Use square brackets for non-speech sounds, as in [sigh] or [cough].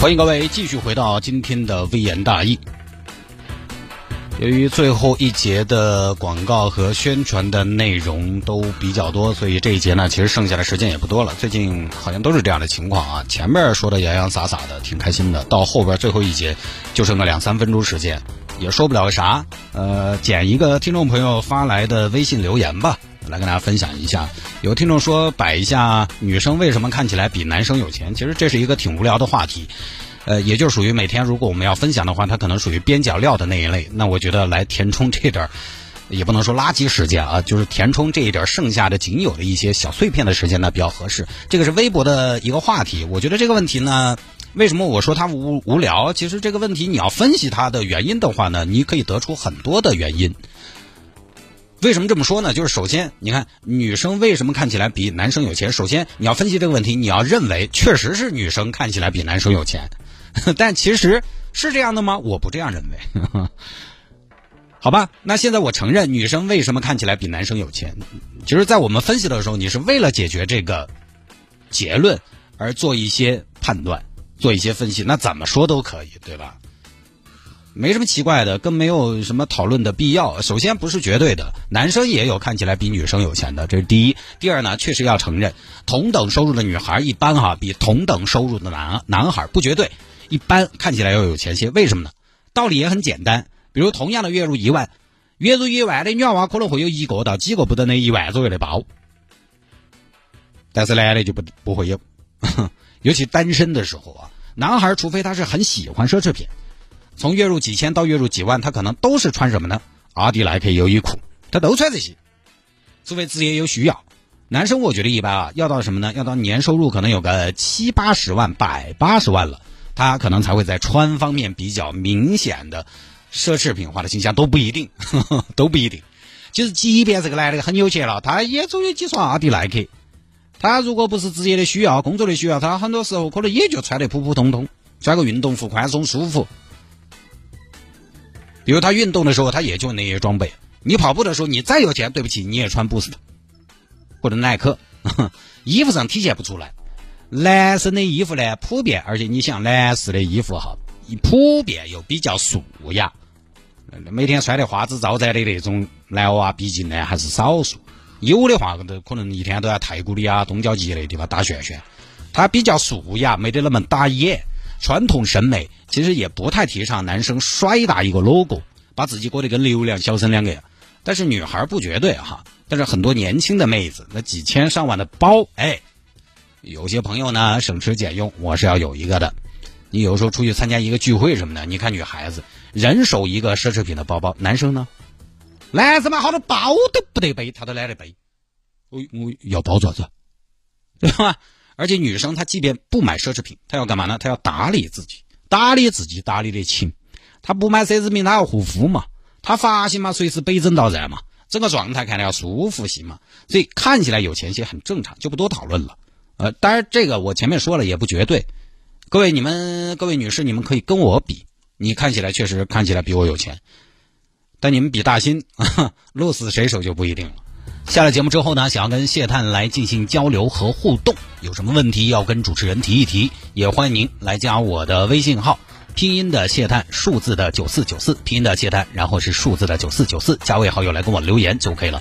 欢迎各位继续回到今天的微言大义。由于最后一节的广告和宣传的内容都比较多，所以这一节呢，其实剩下的时间也不多了。最近好像都是这样的情况啊，前面说的洋洋洒洒的，挺开心的，到后边最后一节就剩个两三分钟时间，也说不了个啥。呃，捡一个听众朋友发来的微信留言吧，来跟大家分享一下。有听众说摆一下女生为什么看起来比男生有钱，其实这是一个挺无聊的话题。呃，也就属于每天如果我们要分享的话，它可能属于边角料的那一类。那我觉得来填充这点儿，也不能说垃圾时间啊，就是填充这一点剩下的仅有的一些小碎片的时间呢比较合适。这个是微博的一个话题，我觉得这个问题呢，为什么我说它无无聊？其实这个问题你要分析它的原因的话呢，你可以得出很多的原因。为什么这么说呢？就是首先，你看女生为什么看起来比男生有钱？首先你要分析这个问题，你要认为确实是女生看起来比男生有钱。[laughs] 但其实是这样的吗？我不这样认为。[laughs] 好吧，那现在我承认女生为什么看起来比男生有钱。其实，在我们分析的时候，你是为了解决这个结论而做一些判断，做一些分析。那怎么说都可以，对吧？没什么奇怪的，更没有什么讨论的必要。首先不是绝对的，男生也有看起来比女生有钱的，这是第一。第二呢，确实要承认，同等收入的女孩一般哈比同等收入的男男孩不绝对。一般看起来要有钱些，为什么呢？道理也很简单，比如同样的月入一万，月入一万的女娃可能会有一个到几个不等的一万左右的包，但是男的就不不会有，[laughs] 尤其单身的时候啊，男孩除非他是很喜欢奢侈品，从月入几千到月入几万，他可能都是穿什么呢？阿迪耐克、优衣库，他都穿这些，除非职业有需要。男生我觉得一般啊，要到什么呢？要到年收入可能有个七八十万、百八十万了。他可能才会在穿方面比较明显的奢侈品化的形象都不一定，[laughs] 都不一定。就是即便这个男的很有钱了，他也总有几双阿迪耐克。他如果不是职业的需要、工作的需要，他很多时候可能也就穿得普普通通，穿个运动服宽松舒服。比如他运动的时候，他也就那些装备。你跑步的时候，你再有钱，对不起，你也穿 Boost [laughs] 或者耐克，[laughs] 衣服上体现不出来。男生的衣服呢，普遍，而且你想男士的衣服哈，普遍又比较素雅，每天穿的花枝招展的那种男娃，毕竟呢还是少数。有的话都可能一天都在太古里啊、东郊记那地方打旋旋。他比较素雅，没得那么打眼。传统审美其实也不太提倡男生摔打一个 logo，把自己过得跟流量小生两个样。但是女孩不绝对哈，但是很多年轻的妹子，那几千上万的包，哎。有些朋友呢省吃俭用，我是要有一个的。你有时候出去参加一个聚会什么的，你看女孩子人手一个奢侈品的包包，男生呢，男生嘛好多包都不得背，他都懒得背。我我要包爪子，对吧？而且女生她即便不买奢侈品，她要干嘛呢？她要打理自己，打理自己打理的勤。她不买奢侈品，她要护肤嘛，她发型嘛随时北整到热嘛，整个状态看着要舒服些嘛，所以看起来有钱些很正常，就不多讨论了。呃，当然这个我前面说了也不绝对，各位你们各位女士，你们可以跟我比，你看起来确实看起来比我有钱，但你们比大新，[laughs] 鹿死谁手就不一定了。下了节目之后呢，想要跟谢探来进行交流和互动，有什么问题要跟主持人提一提，也欢迎您来加我的微信号，拼音的谢探，数字的九四九四，拼音的谢探，然后是数字的九四九四，加位好友来跟我留言就可以了。